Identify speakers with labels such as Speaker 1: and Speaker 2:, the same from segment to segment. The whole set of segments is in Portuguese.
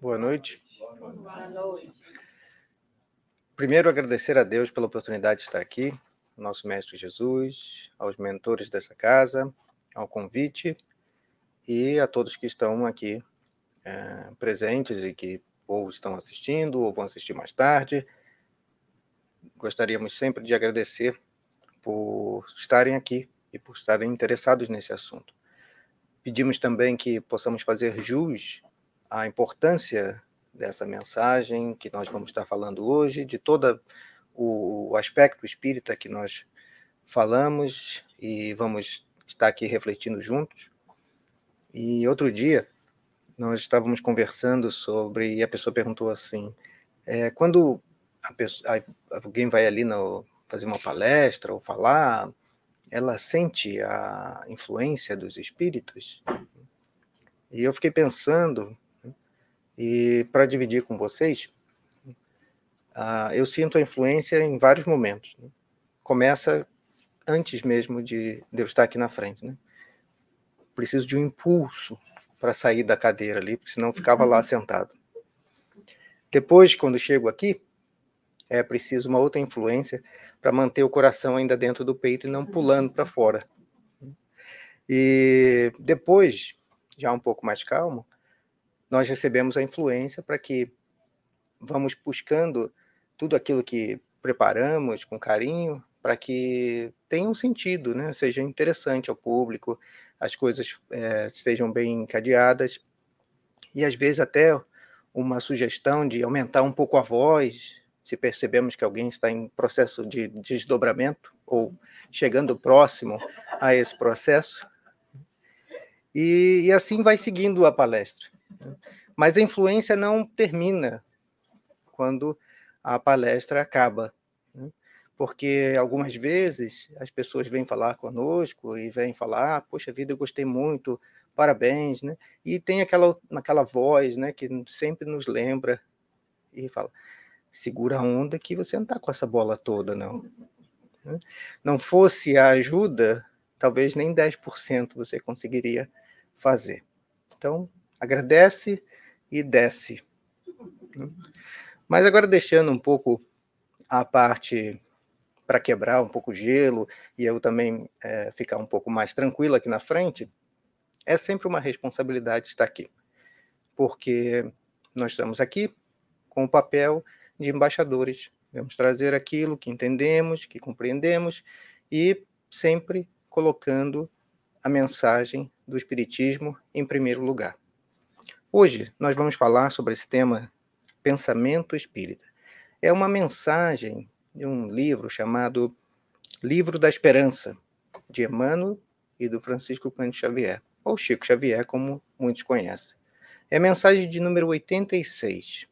Speaker 1: Boa noite.
Speaker 2: Boa noite.
Speaker 1: Primeiro, agradecer a Deus pela oportunidade de estar aqui, nosso Mestre Jesus, aos mentores dessa casa, ao convite e a todos que estão aqui é, presentes e que ou estão assistindo ou vão assistir mais tarde. Gostaríamos sempre de agradecer por estarem aqui e por estarem interessados nesse assunto. Pedimos também que possamos fazer jus à importância dessa mensagem que nós vamos estar falando hoje, de todo o aspecto espírita que nós falamos e vamos estar aqui refletindo juntos. E outro dia, nós estávamos conversando sobre, e a pessoa perguntou assim: é, quando pessoa, alguém vai ali no, fazer uma palestra ou falar, ela sente a influência dos espíritos? E eu fiquei pensando e para dividir com vocês, uh, eu sinto a influência em vários momentos. Né? Começa antes mesmo de, de eu estar aqui na frente. Né? Preciso de um impulso para sair da cadeira ali, porque senão ficava lá uhum. sentado. Depois, quando chego aqui, é preciso uma outra influência para manter o coração ainda dentro do peito e não pulando para fora. E depois, já um pouco mais calmo, nós recebemos a influência para que vamos buscando tudo aquilo que preparamos com carinho para que tenha um sentido, né? seja interessante ao público, as coisas é, sejam bem encadeadas e às vezes até uma sugestão de aumentar um pouco a voz, se percebemos que alguém está em processo de desdobramento ou chegando próximo a esse processo. E, e assim vai seguindo a palestra. Mas a influência não termina quando a palestra acaba, né? porque algumas vezes as pessoas vêm falar conosco e vêm falar, ah, poxa vida, eu gostei muito, parabéns, né? E tem aquela, aquela voz, né, que sempre nos lembra e fala, segura a onda que você não está com essa bola toda, não. Né? Não fosse a ajuda, talvez nem 10% você conseguiria fazer. Então, agradece e desce. Mas agora deixando um pouco a parte para quebrar um pouco o gelo e eu também é, ficar um pouco mais tranquilo aqui na frente, é sempre uma responsabilidade estar aqui, porque nós estamos aqui com o papel de embaixadores. Vamos trazer aquilo que entendemos, que compreendemos e sempre colocando a mensagem do Espiritismo em primeiro lugar. Hoje nós vamos falar sobre esse tema pensamento espírita. É uma mensagem de um livro chamado Livro da Esperança, de Emmanuel e do Francisco Cândido Xavier, ou Chico Xavier, como muitos conhecem. É a mensagem de número 86.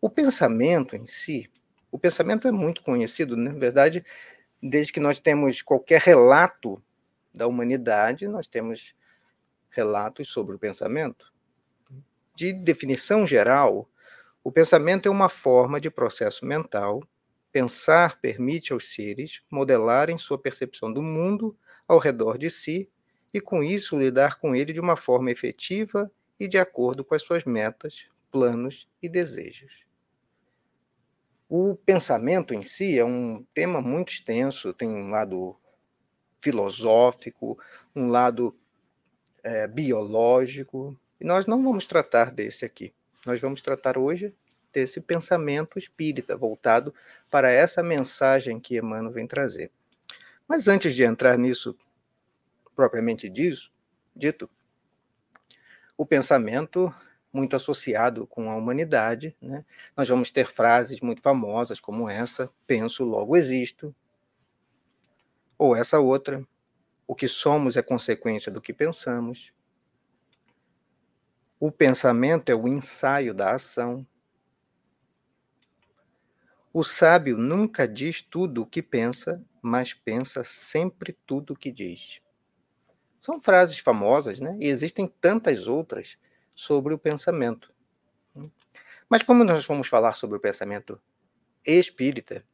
Speaker 1: O pensamento em si, o pensamento é muito conhecido, né? na verdade, desde que nós temos qualquer relato da humanidade, nós temos relatos sobre o pensamento. De definição geral, o pensamento é uma forma de processo mental. Pensar permite aos seres modelarem sua percepção do mundo ao redor de si e, com isso, lidar com ele de uma forma efetiva e de acordo com as suas metas, planos e desejos. O pensamento em si é um tema muito extenso, tem um lado filosófico, um lado é, biológico, e nós não vamos tratar desse aqui. Nós vamos tratar hoje desse pensamento espírita, voltado para essa mensagem que Emmanuel vem trazer. Mas antes de entrar nisso propriamente disso, dito, o pensamento muito associado com a humanidade, né? nós vamos ter frases muito famosas como essa: penso, logo existo, ou essa outra, o que somos é consequência do que pensamos. O pensamento é o ensaio da ação. O sábio nunca diz tudo o que pensa, mas pensa sempre tudo o que diz. São frases famosas, né? E existem tantas outras sobre o pensamento. Mas como nós vamos falar sobre o pensamento espírita,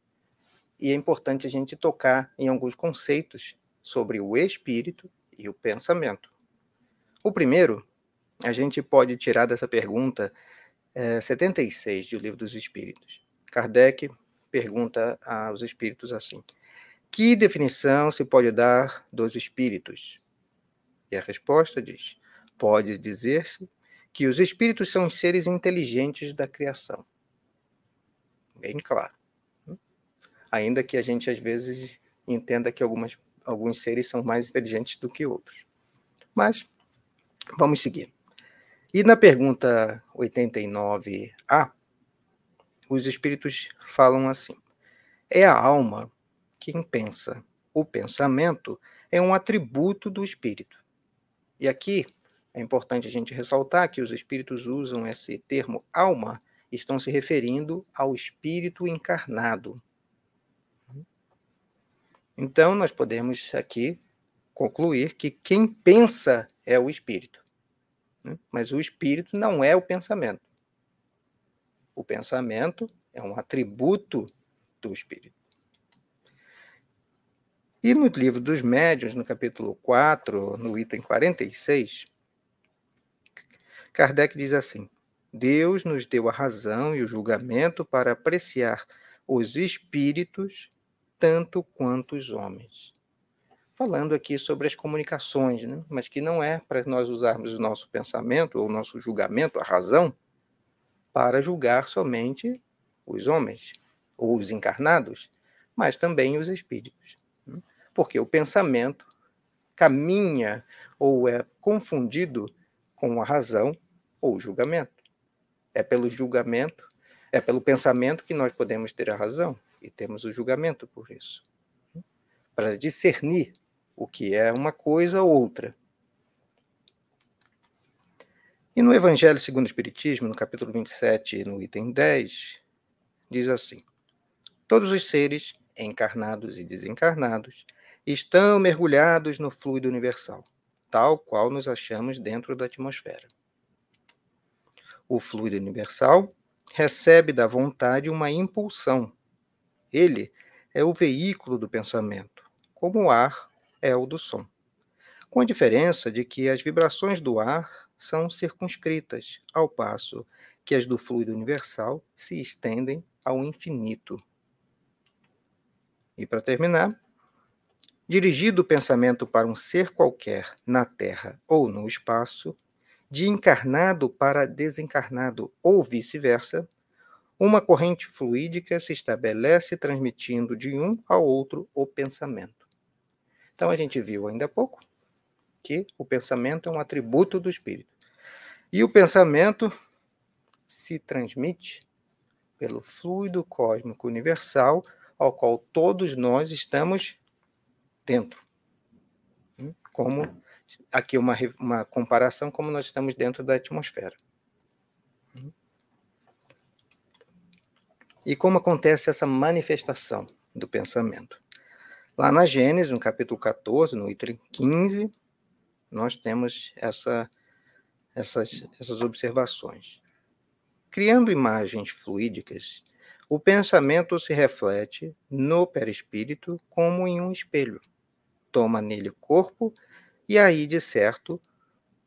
Speaker 1: e é importante a gente tocar em alguns conceitos sobre o espírito e o pensamento. O primeiro a gente pode tirar dessa pergunta é, 76 do Livro dos Espíritos. Kardec pergunta aos espíritos assim: Que definição se pode dar dos espíritos? E a resposta diz: Pode dizer-se que os espíritos são os seres inteligentes da criação. Bem claro. Ainda que a gente às vezes entenda que algumas, alguns seres são mais inteligentes do que outros. Mas vamos seguir. E na pergunta 89A, os espíritos falam assim: é a alma quem pensa. O pensamento é um atributo do espírito. E aqui é importante a gente ressaltar que os espíritos usam esse termo alma, estão se referindo ao espírito encarnado. Então, nós podemos aqui concluir que quem pensa é o espírito. Né? Mas o espírito não é o pensamento. O pensamento é um atributo do espírito. E no livro dos médiuns, no capítulo 4, no item 46, Kardec diz assim: Deus nos deu a razão e o julgamento para apreciar os espíritos tanto quanto os homens. Falando aqui sobre as comunicações, né? mas que não é para nós usarmos o nosso pensamento ou o nosso julgamento, a razão, para julgar somente os homens ou os encarnados, mas também os espíritos. Né? Porque o pensamento caminha ou é confundido com a razão ou o julgamento. É pelo julgamento, é pelo pensamento que nós podemos ter a razão e temos o julgamento por isso. Para discernir o que é uma coisa ou outra. E no Evangelho segundo o Espiritismo, no capítulo 27, no item 10, diz assim: Todos os seres, encarnados e desencarnados, estão mergulhados no fluido universal, tal qual nos achamos dentro da atmosfera. O fluido universal recebe da vontade uma impulsão. Ele é o veículo do pensamento, como o ar é o do som. Com a diferença de que as vibrações do ar são circunscritas, ao passo que as do fluido universal se estendem ao infinito. E para terminar, dirigido o pensamento para um ser qualquer na Terra ou no espaço, de encarnado para desencarnado ou vice-versa, uma corrente fluídica se estabelece transmitindo de um ao outro o pensamento. Então a gente viu ainda há pouco que o pensamento é um atributo do espírito. E o pensamento se transmite pelo fluido cósmico universal ao qual todos nós estamos dentro. Como aqui uma, uma comparação como nós estamos dentro da atmosfera. E como acontece essa manifestação do pensamento? Lá na Gênesis, no capítulo 14, no item 15, nós temos essa, essas, essas observações. Criando imagens fluídicas, o pensamento se reflete no perispírito como em um espelho. Toma nele corpo e aí, de certo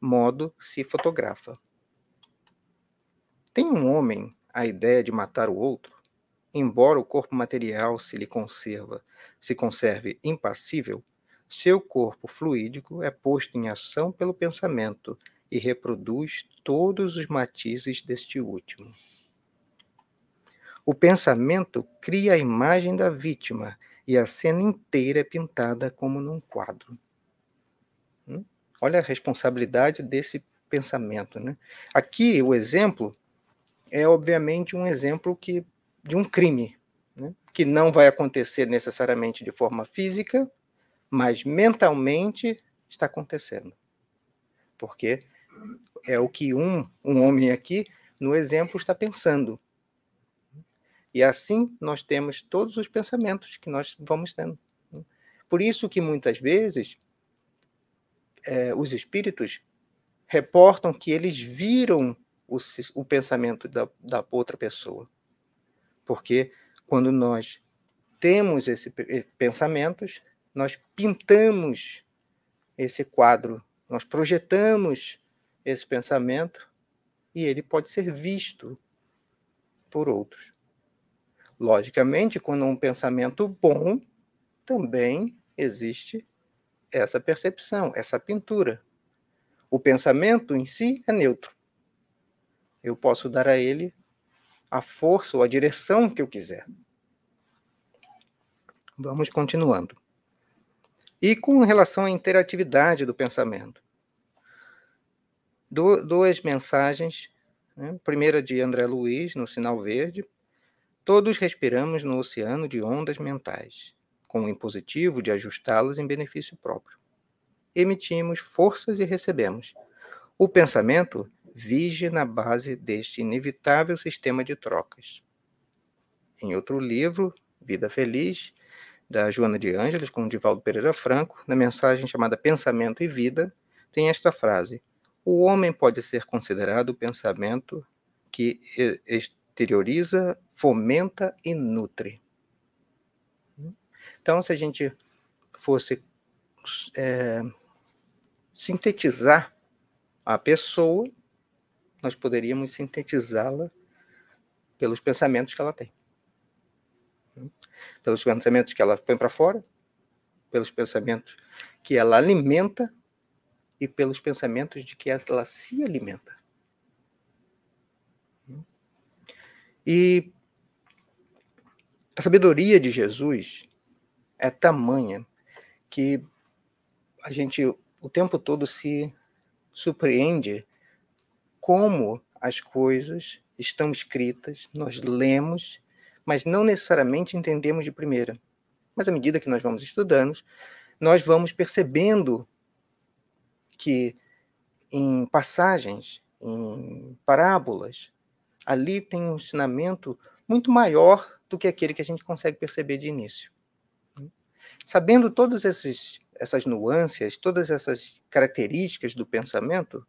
Speaker 1: modo, se fotografa. Tem um homem a ideia de matar o outro? Embora o corpo material se lhe conserva, se conserve impassível, seu corpo fluídico é posto em ação pelo pensamento e reproduz todos os matizes deste último. O pensamento cria a imagem da vítima e a cena inteira é pintada como num quadro. Hum? Olha a responsabilidade desse pensamento. Né? Aqui, o exemplo é, obviamente, um exemplo que, de um crime, né? que não vai acontecer necessariamente de forma física, mas mentalmente está acontecendo. Porque é o que um, um homem aqui, no exemplo, está pensando. E assim nós temos todos os pensamentos que nós vamos tendo. Por isso que muitas vezes é, os espíritos reportam que eles viram o, o pensamento da, da outra pessoa. Porque quando nós temos esses eh, pensamentos, nós pintamos esse quadro, nós projetamos esse pensamento e ele pode ser visto por outros. Logicamente, quando um pensamento bom, também existe essa percepção, essa pintura. O pensamento em si é neutro. Eu posso dar a ele a força ou a direção que eu quiser. Vamos continuando. E com relação à interatividade do pensamento. Du duas mensagens. Né? Primeira de André Luiz, no Sinal Verde. Todos respiramos no oceano de ondas mentais, com o impositivo de ajustá-las em benefício próprio. Emitimos forças e recebemos. O pensamento vige na base deste inevitável sistema de trocas. Em outro livro, Vida Feliz, da Joana de Ângeles, com Divaldo Pereira Franco, na mensagem chamada Pensamento e Vida, tem esta frase: O homem pode ser considerado o pensamento que exterioriza, fomenta e nutre. Então, se a gente fosse é, sintetizar a pessoa, nós poderíamos sintetizá-la pelos pensamentos que ela tem. Pelos pensamentos que ela põe para fora, pelos pensamentos que ela alimenta e pelos pensamentos de que ela se alimenta. E a sabedoria de Jesus é tamanha que a gente o tempo todo se surpreende como as coisas estão escritas, nós lemos, mas não necessariamente entendemos de primeira. Mas à medida que nós vamos estudando, nós vamos percebendo que em passagens, em parábolas, ali tem um ensinamento muito maior do que aquele que a gente consegue perceber de início. Sabendo todas essas nuances, todas essas características do pensamento,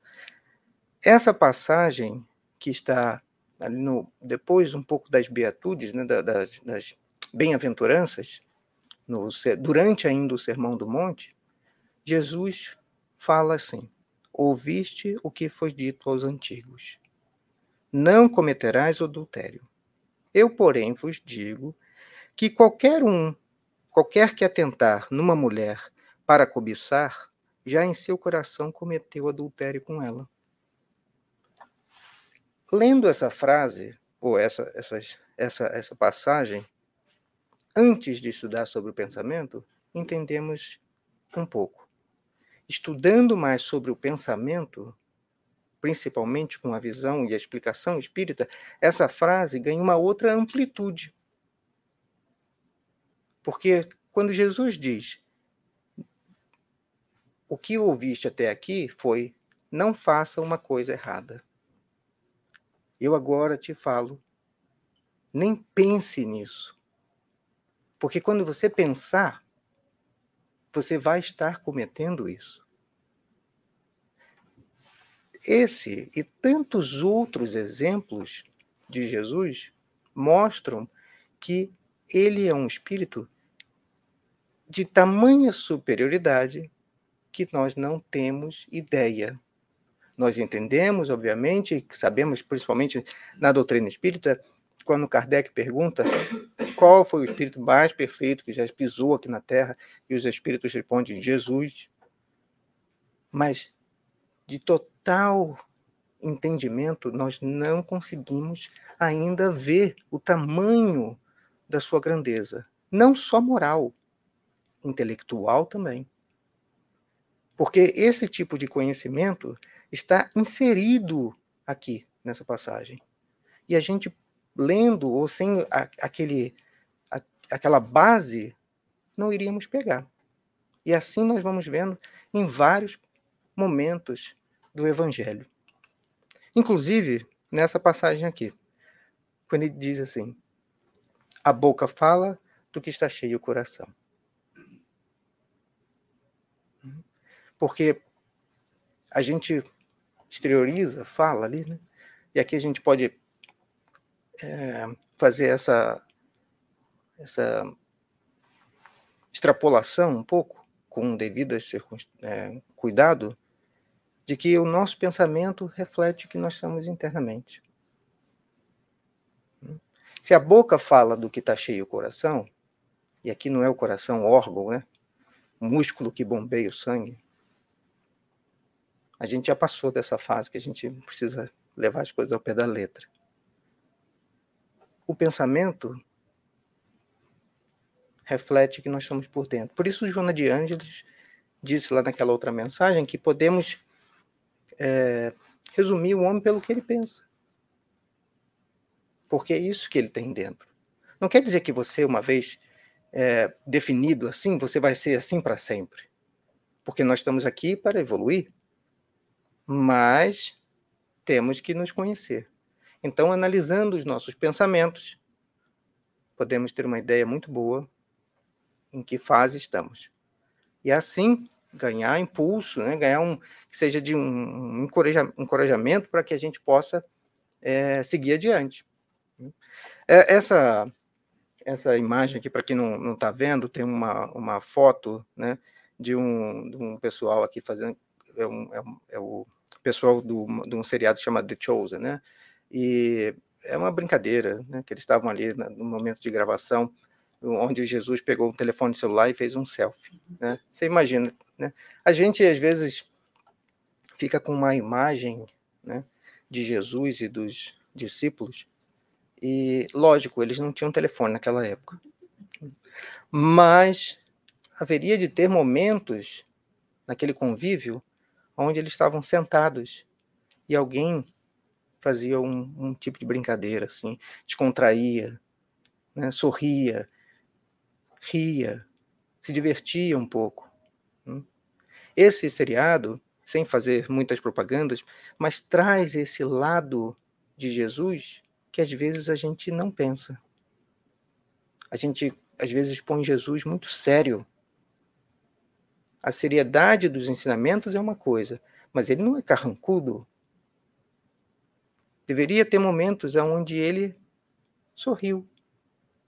Speaker 1: essa passagem que está ali no depois um pouco das beatudes, né, das, das bem-aventuranças, durante ainda o Sermão do Monte, Jesus fala assim: Ouviste o que foi dito aos antigos: Não cometerás adultério. Eu, porém, vos digo que qualquer um, qualquer que atentar numa mulher para cobiçar, já em seu coração cometeu adultério com ela lendo essa frase, ou essa, essa, essa, essa passagem, antes de estudar sobre o pensamento, entendemos um pouco. Estudando mais sobre o pensamento, principalmente com a visão e a explicação espírita, essa frase ganha uma outra amplitude. Porque quando Jesus diz: O que ouviste até aqui foi: não faça uma coisa errada. Eu agora te falo, nem pense nisso. Porque quando você pensar, você vai estar cometendo isso. Esse e tantos outros exemplos de Jesus mostram que ele é um espírito de tamanha superioridade que nós não temos ideia nós entendemos, obviamente, sabemos principalmente na doutrina espírita, quando Kardec pergunta qual foi o espírito mais perfeito que já pisou aqui na Terra, e os espíritos respondem Jesus. Mas de total entendimento, nós não conseguimos ainda ver o tamanho da sua grandeza, não só moral, intelectual também. Porque esse tipo de conhecimento está inserido aqui nessa passagem. E a gente lendo ou sem a, aquele, a, aquela base, não iríamos pegar. E assim nós vamos vendo em vários momentos do Evangelho. Inclusive, nessa passagem aqui, quando ele diz assim: a boca fala do que está cheio o coração. Porque a gente exterioriza, fala ali, né? E aqui a gente pode é, fazer essa, essa extrapolação um pouco, com devido é, cuidado, de que o nosso pensamento reflete o que nós somos internamente. Se a boca fala do que está cheio o coração, e aqui não é o coração órgão, né? Músculo que bombeia o sangue. A gente já passou dessa fase que a gente precisa levar as coisas ao pé da letra. O pensamento reflete que nós somos por dentro. Por isso, Joana de Ângeles disse lá naquela outra mensagem que podemos é, resumir o homem pelo que ele pensa. Porque é isso que ele tem dentro. Não quer dizer que você, uma vez é, definido assim, você vai ser assim para sempre. Porque nós estamos aqui para evoluir. Mas temos que nos conhecer. Então, analisando os nossos pensamentos, podemos ter uma ideia muito boa em que fase estamos. E assim ganhar impulso, né? ganhar um que seja de um, encorajamento para que a gente possa é, seguir adiante. É, essa essa imagem aqui para quem não está vendo tem uma, uma foto, né, de um, de um pessoal aqui fazendo é, um, é, um, é o pessoal do, de um seriado chamado The Chosen, né? E é uma brincadeira, né? Que eles estavam ali no momento de gravação onde Jesus pegou o telefone celular e fez um selfie. Né? Você imagina, né? A gente às vezes fica com uma imagem né, de Jesus e dos discípulos e, lógico, eles não tinham telefone naquela época. Mas haveria de ter momentos naquele convívio onde eles estavam sentados e alguém fazia um, um tipo de brincadeira, assim, descontraía, né, sorria, ria, se divertia um pouco. Hum. Esse seriado, sem fazer muitas propagandas, mas traz esse lado de Jesus que às vezes a gente não pensa. A gente às vezes põe Jesus muito sério. A seriedade dos ensinamentos é uma coisa, mas ele não é carrancudo. Deveria ter momentos onde ele sorriu,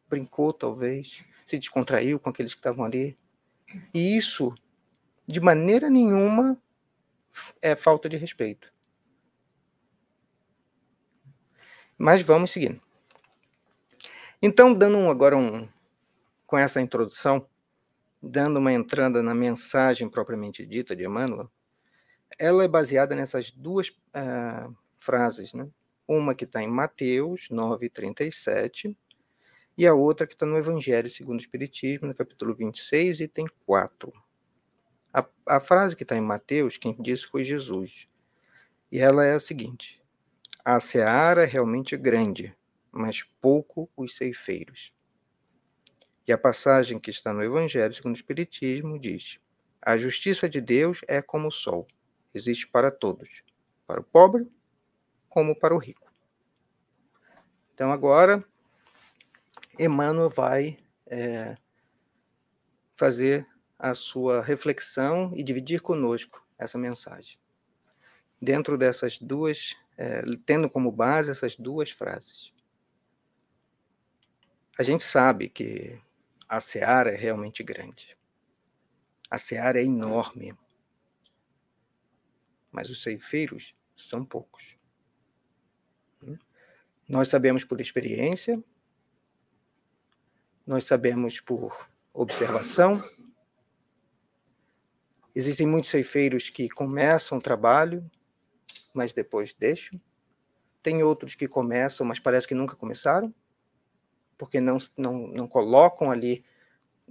Speaker 1: brincou talvez, se descontraiu com aqueles que estavam ali. E isso, de maneira nenhuma, é falta de respeito. Mas vamos seguindo. Então, dando agora um, com essa introdução, dando uma entrada na mensagem propriamente dita de Emmanuel, ela é baseada nessas duas uh, frases, né? Uma que está em Mateus 9,37 e a outra que está no Evangelho segundo o Espiritismo, no capítulo 26, item 4. A, a frase que está em Mateus, quem disse foi Jesus. E ela é a seguinte: A seara é realmente grande, mas pouco os ceifeiros. E a passagem que está no Evangelho segundo o Espiritismo diz: A justiça de Deus é como o sol, existe para todos, para o pobre como para o rico. Então agora Emmanuel vai é, fazer a sua reflexão e dividir conosco essa mensagem. Dentro dessas duas, é, tendo como base essas duas frases. A gente sabe que a seara é realmente grande. A seara é enorme. Mas os ceifeiros são poucos. Hum? Nós sabemos por experiência nós sabemos por observação. Existem muitos ceifeiros que começam o trabalho, mas depois deixam. Tem outros que começam, mas parece que nunca começaram, porque não, não, não colocam ali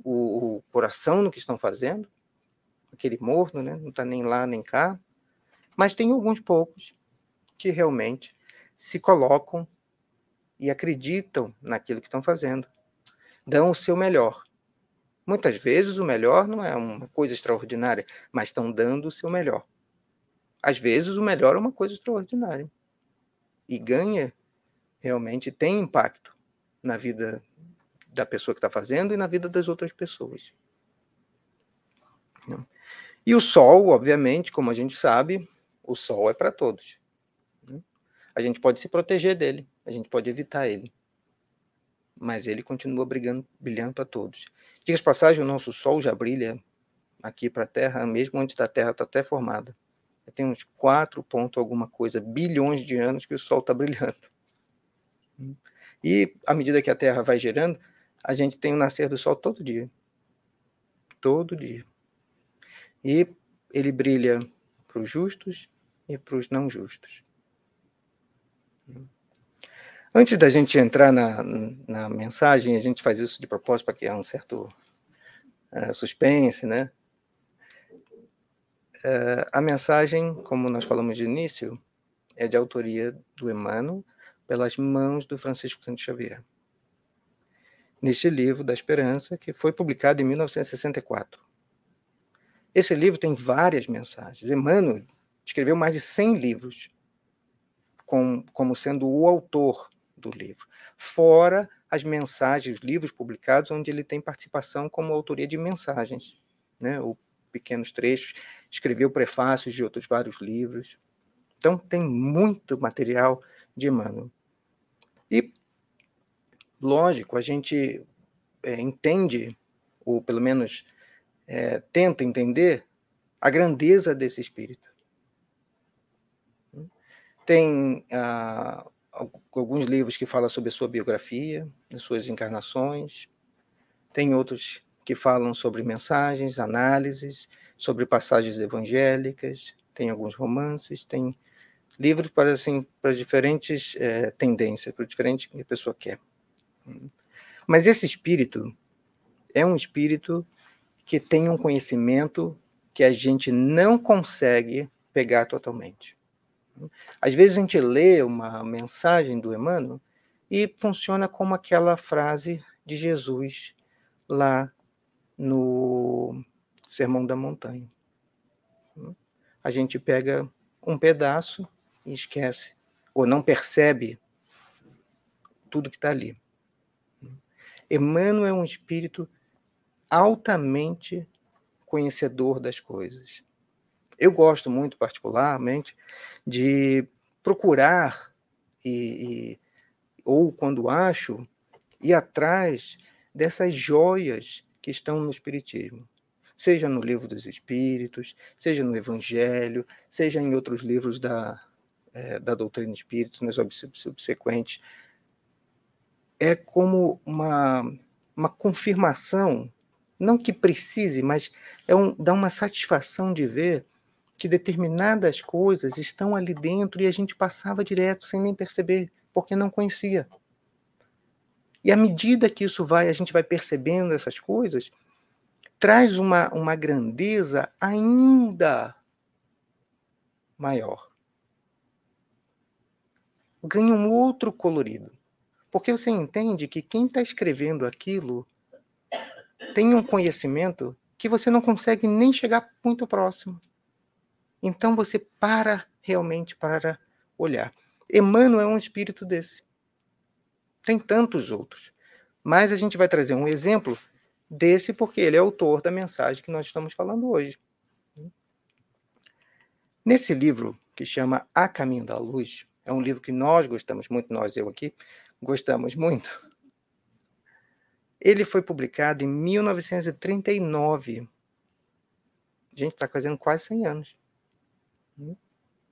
Speaker 1: o, o coração no que estão fazendo, aquele morno, né? não está nem lá nem cá. Mas tem alguns poucos que realmente se colocam e acreditam naquilo que estão fazendo dão o seu melhor. Muitas vezes o melhor não é uma coisa extraordinária, mas estão dando o seu melhor. Às vezes o melhor é uma coisa extraordinária. E ganha, realmente tem impacto na vida da pessoa que está fazendo e na vida das outras pessoas. E o sol, obviamente, como a gente sabe, o sol é para todos. A gente pode se proteger dele, a gente pode evitar ele mas ele continua brigando, brilhando para todos. Diga passagem, o nosso Sol já brilha aqui para a Terra, mesmo antes da Terra estar tá até formada. tem uns 4 ponto alguma coisa bilhões de anos que o Sol está brilhando. E à medida que a Terra vai girando, a gente tem o nascer do Sol todo dia. Todo dia. E ele brilha para os justos e para os não justos. Antes da gente entrar na, na mensagem, a gente faz isso de propósito para criar um certo uh, suspense, né? Uh, a mensagem, como nós falamos de início, é de autoria do Emmanuel, pelas mãos do Francisco Santos Xavier. Neste livro da Esperança, que foi publicado em 1964. Esse livro tem várias mensagens. Emmanuel escreveu mais de 100 livros com, como sendo o autor do livro, fora as mensagens, os livros publicados onde ele tem participação como autoria de mensagens, né, ou pequenos trechos, escreveu prefácios de outros vários livros. Então tem muito material de Emmanuel. E lógico, a gente é, entende, ou pelo menos é, tenta entender, a grandeza desse espírito. Tem ah, alguns livros que falam sobre a sua biografia, as suas encarnações, tem outros que falam sobre mensagens, análises, sobre passagens evangélicas, tem alguns romances, tem livros para assim para diferentes é, tendências, para diferentes que a pessoa quer. Mas esse espírito é um espírito que tem um conhecimento que a gente não consegue pegar totalmente. Às vezes a gente lê uma mensagem do Emmanuel e funciona como aquela frase de Jesus lá no Sermão da Montanha. A gente pega um pedaço e esquece, ou não percebe tudo que está ali. Emmanuel é um espírito altamente conhecedor das coisas. Eu gosto muito, particularmente, de procurar e, e, ou quando acho ir atrás dessas joias que estão no espiritismo, seja no livro dos Espíritos, seja no Evangelho, seja em outros livros da é, da doutrina espírita, nas subsequentes, é como uma uma confirmação, não que precise, mas é um, dá uma satisfação de ver que determinadas coisas estão ali dentro e a gente passava direto sem nem perceber, porque não conhecia. E à medida que isso vai, a gente vai percebendo essas coisas, traz uma, uma grandeza ainda maior. Ganha um outro colorido. Porque você entende que quem está escrevendo aquilo tem um conhecimento que você não consegue nem chegar muito próximo. Então você para realmente para olhar. Emmanuel é um espírito desse. Tem tantos outros. Mas a gente vai trazer um exemplo desse porque ele é autor da mensagem que nós estamos falando hoje. Nesse livro, que chama A Caminho da Luz, é um livro que nós gostamos muito, nós, eu aqui, gostamos muito. Ele foi publicado em 1939. A gente está fazendo quase 100 anos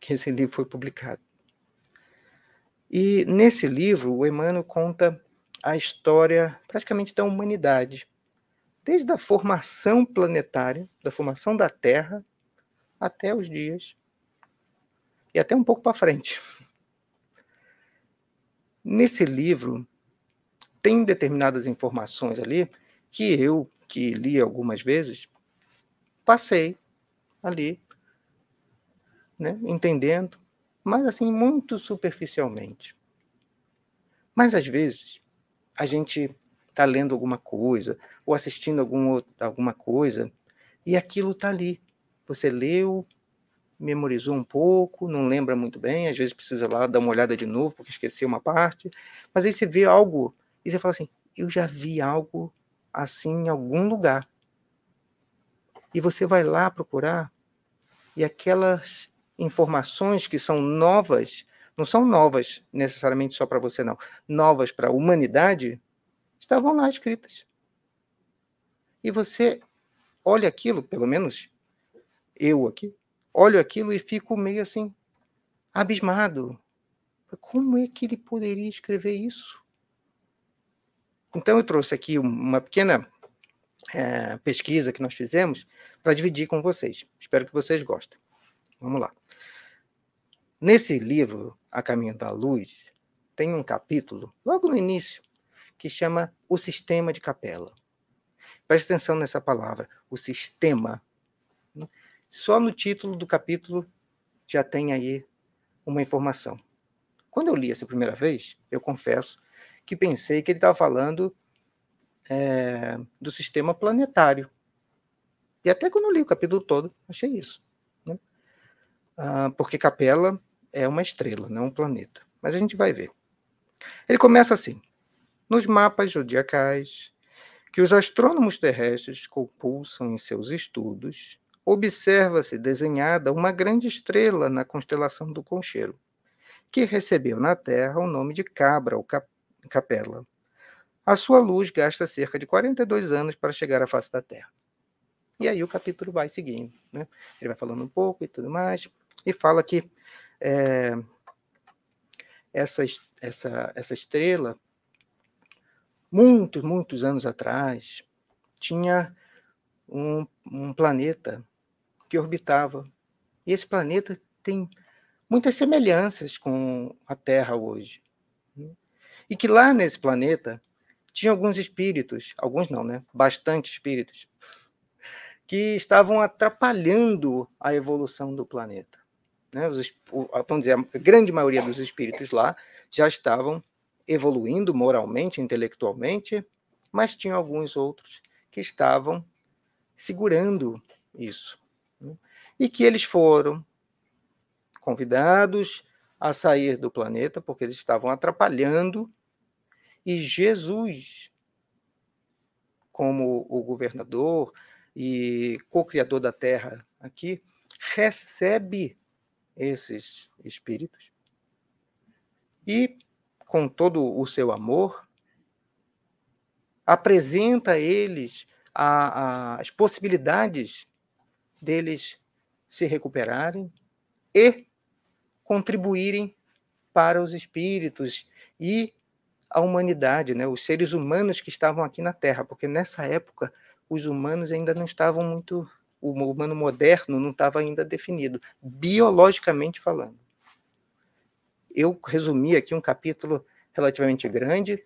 Speaker 1: que esse livro foi publicado. E nesse livro, o Emmanuel conta a história praticamente da humanidade, desde a formação planetária, da formação da Terra, até os dias, e até um pouco para frente. Nesse livro, tem determinadas informações ali que eu, que li algumas vezes, passei ali né, entendendo, mas assim, muito superficialmente. Mas às vezes, a gente está lendo alguma coisa, ou assistindo algum, alguma coisa, e aquilo está ali. Você leu, memorizou um pouco, não lembra muito bem, às vezes precisa lá dar uma olhada de novo, porque esqueceu uma parte, mas aí você vê algo e você fala assim: eu já vi algo assim em algum lugar. E você vai lá procurar, e aquelas informações que são novas, não são novas necessariamente só para você, não, novas para a humanidade, estavam lá escritas. E você olha aquilo, pelo menos eu aqui, olho aquilo e fico meio assim, abismado. Como é que ele poderia escrever isso? Então, eu trouxe aqui uma pequena é, pesquisa que nós fizemos para dividir com vocês. Espero que vocês gostem. Vamos lá. Nesse livro, A Caminho da Luz, tem um capítulo, logo no início, que chama O Sistema de Capela. Preste atenção nessa palavra, o sistema. Só no título do capítulo já tem aí uma informação. Quando eu li essa primeira vez, eu confesso que pensei que ele estava falando é, do sistema planetário. E até quando eu li o capítulo todo, achei isso. Né? Ah, porque Capela é uma estrela, não um planeta. Mas a gente vai ver. Ele começa assim: nos mapas zodiacais que os astrônomos terrestres compulsam em seus estudos, observa-se desenhada uma grande estrela na constelação do Concheiro que recebeu na Terra o nome de Cabra, ou Capela. A sua luz gasta cerca de 42 anos para chegar à face da Terra. E aí o capítulo vai seguindo. Né? Ele vai falando um pouco e tudo mais, e fala que é, essa, essa, essa estrela, muitos, muitos anos atrás, tinha um, um planeta que orbitava. E esse planeta tem muitas semelhanças com a Terra hoje. Né? E que lá nesse planeta tinha alguns espíritos, alguns não, né? Bastante espíritos, que estavam atrapalhando a evolução do planeta. Né? Os, vamos dizer, a grande maioria dos espíritos lá já estavam evoluindo moralmente, intelectualmente, mas tinha alguns outros que estavam segurando isso. E que eles foram convidados a sair do planeta porque eles estavam atrapalhando e Jesus, como o governador e co-criador da Terra aqui, recebe esses espíritos. E, com todo o seu amor, apresenta a eles a, a, as possibilidades deles se recuperarem e contribuírem para os espíritos e a humanidade, né, os seres humanos que estavam aqui na Terra, porque nessa época os humanos ainda não estavam muito, o humano moderno não estava ainda definido, biologicamente falando. Eu resumi aqui um capítulo relativamente grande,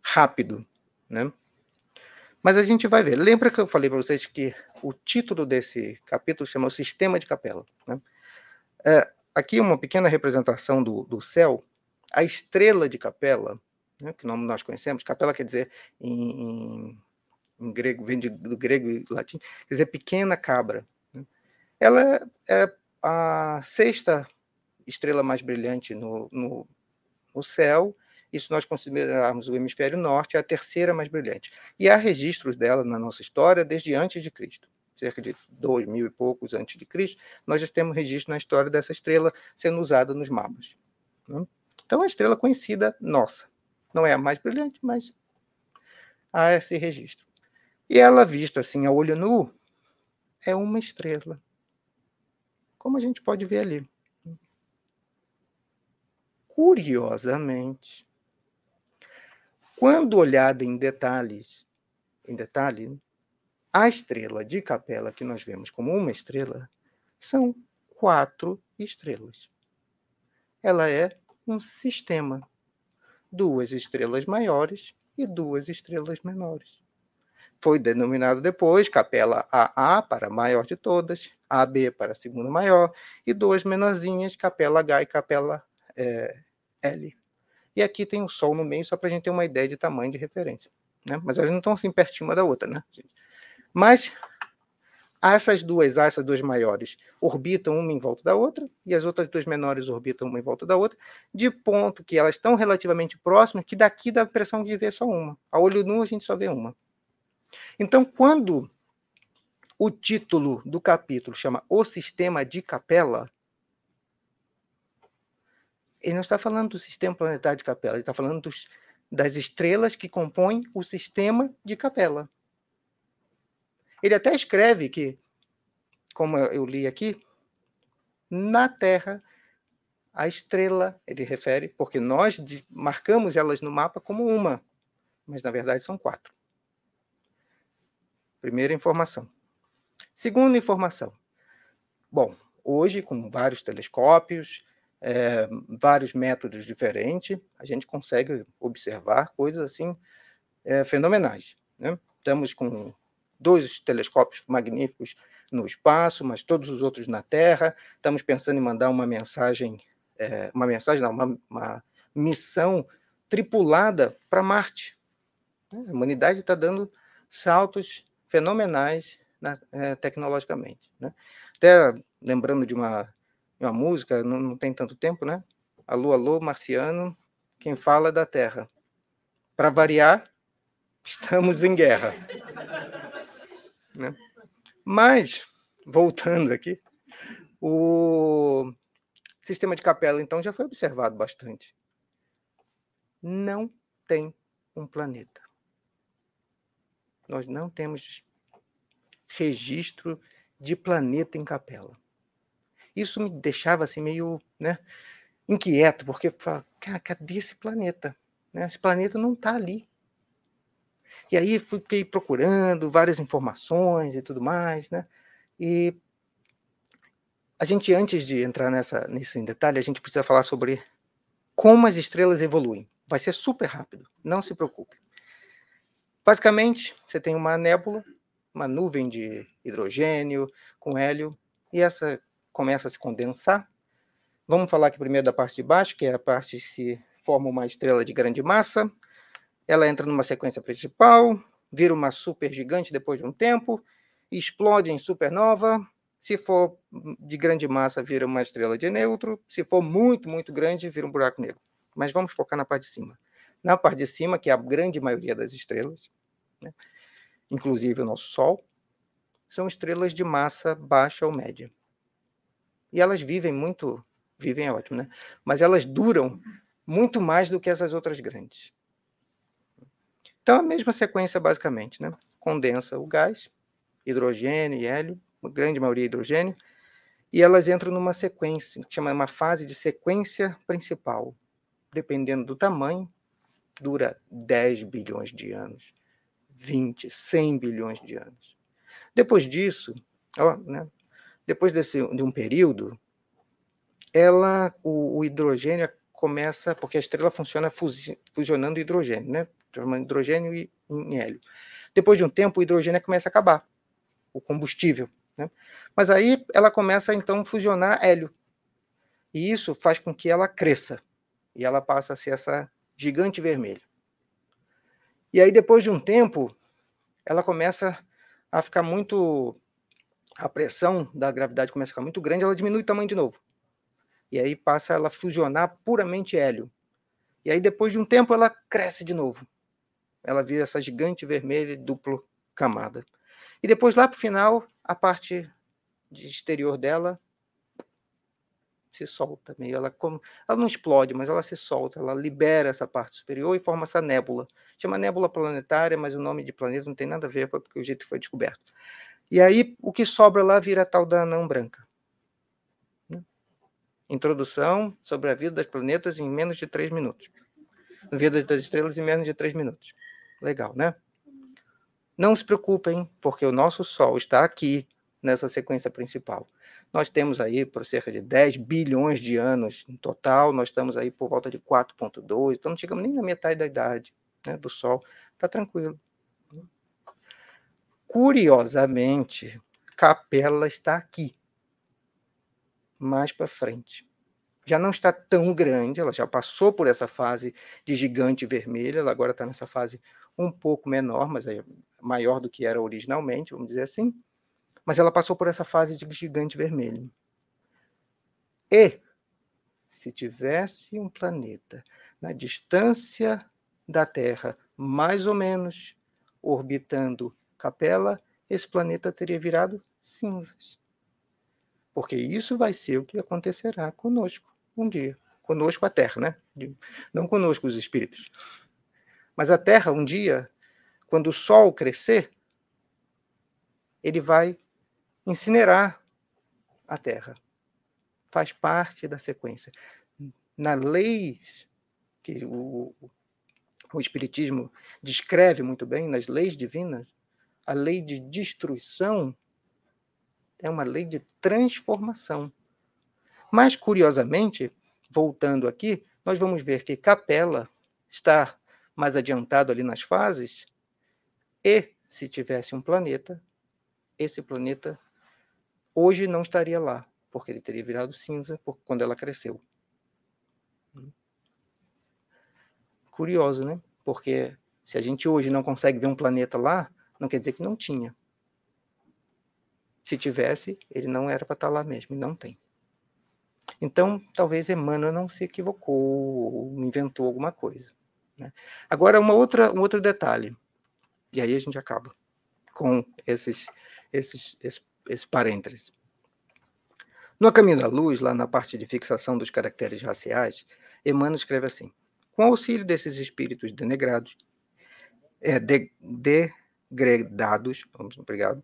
Speaker 1: rápido, né? Mas a gente vai ver. Lembra que eu falei para vocês que o título desse capítulo chama O Sistema de Capela? Né? É, Aqui uma pequena representação do, do céu. A estrela de Capela, né, que nome nós conhecemos, Capela quer dizer em, em, em grego, vem de, do grego e latim, quer dizer pequena cabra. Né? Ela é a sexta estrela mais brilhante no, no, no céu, se nós considerarmos o hemisfério norte, é a terceira mais brilhante. E há registros dela na nossa história desde antes de Cristo cerca de dois mil e poucos antes de Cristo, nós já temos registro na história dessa estrela sendo usada nos mapas. Né? Então, é uma estrela conhecida nossa. Não é a mais brilhante, mas há esse registro. E ela, vista assim a olho nu, é uma estrela. Como a gente pode ver ali. Curiosamente, quando olhada em detalhes, em detalhe, a estrela de capela que nós vemos como uma estrela são quatro estrelas. Ela é um sistema. Duas estrelas maiores e duas estrelas menores. Foi denominado depois capela AA para a maior de todas, AB para a segunda maior, e duas menorzinhas, capela H e capela é, L. E aqui tem o Sol no meio, só para a gente ter uma ideia de tamanho de referência. Né? Mas elas não estão assim pertinho uma da outra, né? Mas essas duas, essas duas maiores, orbitam uma em volta da outra, e as outras duas menores orbitam uma em volta da outra, de ponto que elas estão relativamente próximas, que daqui dá a impressão de ver só uma. A olho nu a gente só vê uma. Então, quando o título do capítulo chama O Sistema de Capela, ele não está falando do sistema planetário de Capela, ele está falando dos, das estrelas que compõem o sistema de Capela. Ele até escreve que, como eu li aqui, na Terra, a estrela, ele refere, porque nós marcamos elas no mapa como uma, mas na verdade são quatro. Primeira informação. Segunda informação. Bom, hoje, com vários telescópios, é, vários métodos diferentes, a gente consegue observar coisas assim é, fenomenais. Né? Estamos com dois telescópios magníficos no espaço, mas todos os outros na Terra. Estamos pensando em mandar uma mensagem é, uma mensagem, não, uma, uma missão tripulada para Marte. A humanidade está dando saltos fenomenais na, é, tecnologicamente. Né? Até lembrando de uma, uma música, não, não, tem tanto tempo, né? Alô, alô, marciano, quem fala é da Terra. Para variar, estamos em guerra. né? Mas, voltando aqui, o, Sistema de capela, então, já foi observado bastante. Não tem um planeta. Nós não temos registro de planeta em capela. Isso me deixava assim meio né, inquieto, porque cara, cadê esse planeta? Né, esse planeta não está ali. E aí fiquei procurando várias informações e tudo mais, né? E a gente, antes de entrar nessa, nisso em detalhe, a gente precisa falar sobre como as estrelas evoluem. Vai ser super rápido, não se preocupe. Basicamente, você tem uma nébula, uma nuvem de hidrogênio com hélio, e essa começa a se condensar. Vamos falar aqui primeiro da parte de baixo, que é a parte que se forma uma estrela de grande massa. Ela entra numa sequência principal, vira uma super gigante depois de um tempo, explode em supernova, se for de grande massa, vira uma estrela de neutro. Se for muito, muito grande, vira um buraco negro. Mas vamos focar na parte de cima. Na parte de cima, que é a grande maioria das estrelas, né, inclusive o nosso Sol, são estrelas de massa baixa ou média. E elas vivem muito, vivem é ótimo, né? Mas elas duram muito mais do que essas outras grandes. Então, a mesma sequência, basicamente, né? Condensa o gás, hidrogênio e hélio, uma grande maioria hidrogênio, e elas entram numa sequência, que chama uma fase de sequência principal. Dependendo do tamanho, dura 10 bilhões de anos, 20, 100 bilhões de anos. Depois disso, ó, né, depois desse, de um período, ela, o, o, hidrogênio começa, porque a estrela funciona fusionando hidrogênio, né? Transformando hidrogênio e, em hélio. Depois de um tempo, o hidrogênio começa a acabar, o combustível. Né? Mas aí ela começa então a fusionar hélio. E isso faz com que ela cresça. E ela passa a ser essa gigante vermelha. E aí, depois de um tempo, ela começa a ficar muito. A pressão da gravidade começa a ficar muito grande, ela diminui o tamanho de novo. E aí passa ela a fusionar puramente hélio. E aí, depois de um tempo, ela cresce de novo. Ela vira essa gigante vermelha duplo camada. E depois, lá para o final, a parte exterior dela se solta meio ela ela não explode mas ela se solta ela libera essa parte superior e forma essa nébula chama nébula planetária mas o nome de planeta não tem nada a ver foi porque o jeito foi descoberto e aí o que sobra lá vira a tal da anã branca né? introdução sobre a vida dos planetas em menos de três minutos vida das estrelas em menos de três minutos legal né não se preocupem, porque o nosso Sol está aqui nessa sequência principal. Nós temos aí por cerca de 10 bilhões de anos em total, nós estamos aí por volta de 4,2, então não chegamos nem na metade da idade né, do Sol. Está tranquilo. Curiosamente, Capela está aqui, mais para frente já não está tão grande, ela já passou por essa fase de gigante vermelha, ela agora está nessa fase um pouco menor, mas é maior do que era originalmente, vamos dizer assim. Mas ela passou por essa fase de gigante vermelho. E se tivesse um planeta na distância da Terra, mais ou menos, orbitando Capela, esse planeta teria virado cinzas. Porque isso vai ser o que acontecerá conosco um dia. Conosco a Terra, né? Não conosco os espíritos. Mas a Terra, um dia, quando o Sol crescer, ele vai incinerar a Terra. faz parte da sequência. Na lei que o, o Espiritismo descreve muito bem, nas leis divinas, a lei de destruição é uma lei de transformação. Mas, curiosamente, voltando aqui, nós vamos ver que Capela está mais adiantado ali nas fases, e se tivesse um planeta, esse planeta hoje não estaria lá, porque ele teria virado cinza quando ela cresceu. Curioso, né? Porque se a gente hoje não consegue ver um planeta lá, não quer dizer que não tinha. Se tivesse, ele não era para estar lá mesmo, e não tem. Então, talvez Emmanuel não se equivocou, ou inventou alguma coisa. Né? Agora, uma outra, um outro detalhe, e aí a gente acaba com esses, esses, esses, esses parênteses. No Caminho da Luz, lá na parte de fixação dos caracteres raciais, Emmanuel escreve assim: com auxílio desses espíritos denegrados, é, de, degredados, vamos, obrigado,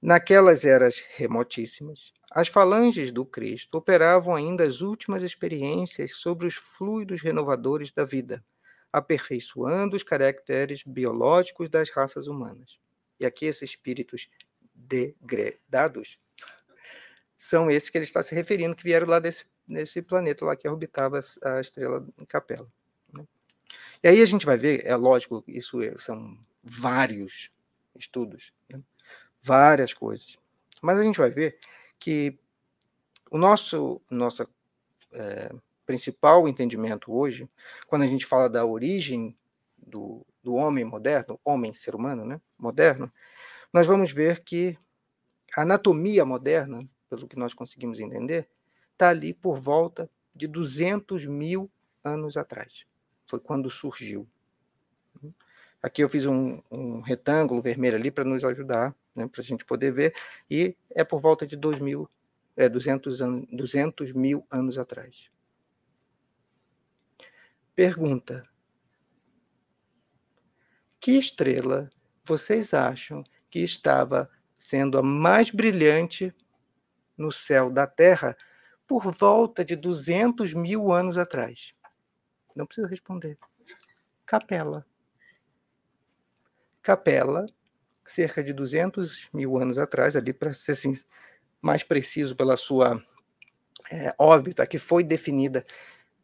Speaker 1: naquelas eras remotíssimas, as falanges do Cristo operavam ainda as últimas experiências sobre os fluidos renovadores da vida, aperfeiçoando os caracteres biológicos das raças humanas. E aqui esses espíritos degredados são esses que ele está se referindo, que vieram lá desse nesse planeta lá que orbitava a estrela em Capela. Né? E aí a gente vai ver, é lógico, isso é, são vários estudos, né? várias coisas, mas a gente vai ver que o nosso nossa é, principal entendimento hoje, quando a gente fala da origem do, do homem moderno, homem ser humano, né, moderno, nós vamos ver que a anatomia moderna, pelo que nós conseguimos entender, está ali por volta de 200 mil anos atrás. Foi quando surgiu. Aqui eu fiz um, um retângulo vermelho ali para nos ajudar, né, para a gente poder ver, e é por volta de 2 mil, é, 200, an 200 mil anos atrás. Pergunta: Que estrela vocês acham que estava sendo a mais brilhante no céu da Terra por volta de 200 mil anos atrás? Não precisa responder. Capela. Capela, cerca de 200 mil anos atrás, ali para ser assim, mais preciso pela sua é, órbita, que foi definida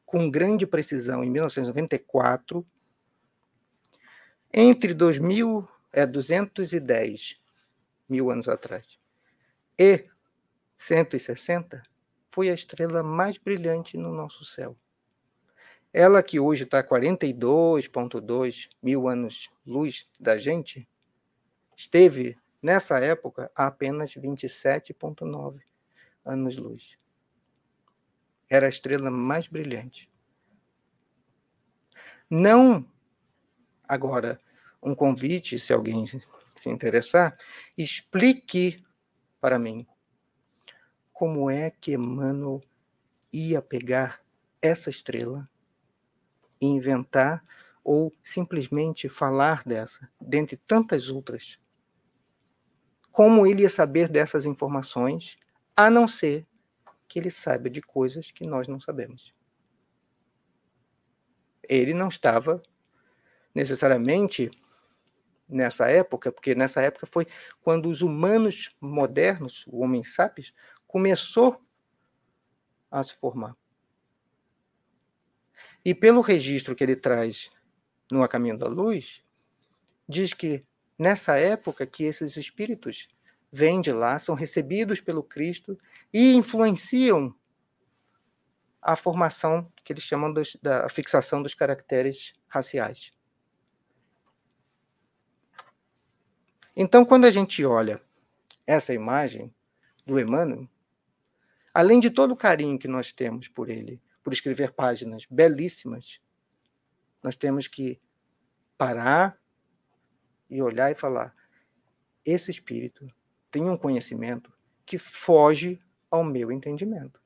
Speaker 1: com grande precisão em 1994, entre 2000, é, 210 mil anos atrás e 160, foi a estrela mais brilhante no nosso céu. Ela que hoje está 42,2 mil anos-luz da gente, esteve nessa época a apenas 27,9 anos-luz. Era a estrela mais brilhante. Não, agora, um convite, se alguém se interessar, explique para mim como é que Emmanuel ia pegar essa estrela inventar ou simplesmente falar dessa, dentre tantas outras. Como ele ia saber dessas informações, a não ser que ele saiba de coisas que nós não sabemos. Ele não estava necessariamente nessa época, porque nessa época foi quando os humanos modernos, o homem sapiens, começou a se formar. E pelo registro que ele traz no A Caminho da Luz, diz que nessa época que esses espíritos vêm de lá, são recebidos pelo Cristo e influenciam a formação que eles chamam dos, da fixação dos caracteres raciais. Então, quando a gente olha essa imagem do Emmanuel, Além de todo o carinho que nós temos por ele, por escrever páginas belíssimas, nós temos que parar e olhar e falar: esse espírito tem um conhecimento que foge ao meu entendimento.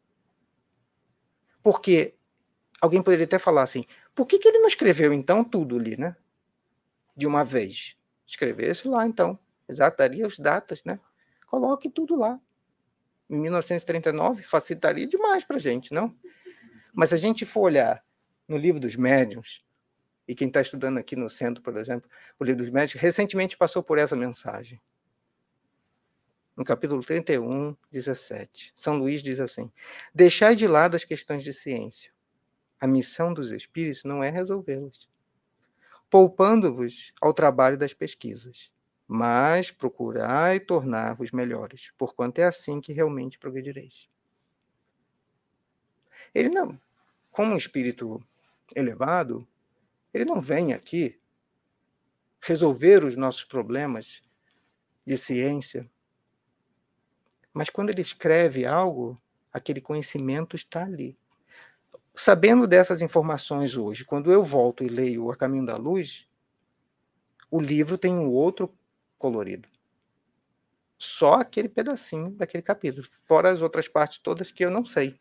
Speaker 1: Porque alguém poderia até falar assim: por que, que ele não escreveu então tudo ali, né? De uma vez. Escrevesse lá então. Exato, daria as datas, né? Coloque tudo lá. em 1939 facilitaria demais para gente, não? Mas se a gente for olhar no livro dos médiuns, e quem está estudando aqui no centro, por exemplo, o livro dos médiuns, recentemente passou por essa mensagem. No capítulo 31, 17, São Luís diz assim: Deixai de lado as questões de ciência. A missão dos espíritos não é resolvê-las, poupando-vos ao trabalho das pesquisas mas procurai tornar-vos melhores, porquanto é assim que realmente progredireis. Ele não, como um espírito elevado, ele não vem aqui resolver os nossos problemas de ciência, mas quando ele escreve algo, aquele conhecimento está ali. Sabendo dessas informações hoje, quando eu volto e leio A Caminho da Luz, o livro tem um outro colorido. Só aquele pedacinho daquele capítulo, fora as outras partes todas que eu não sei.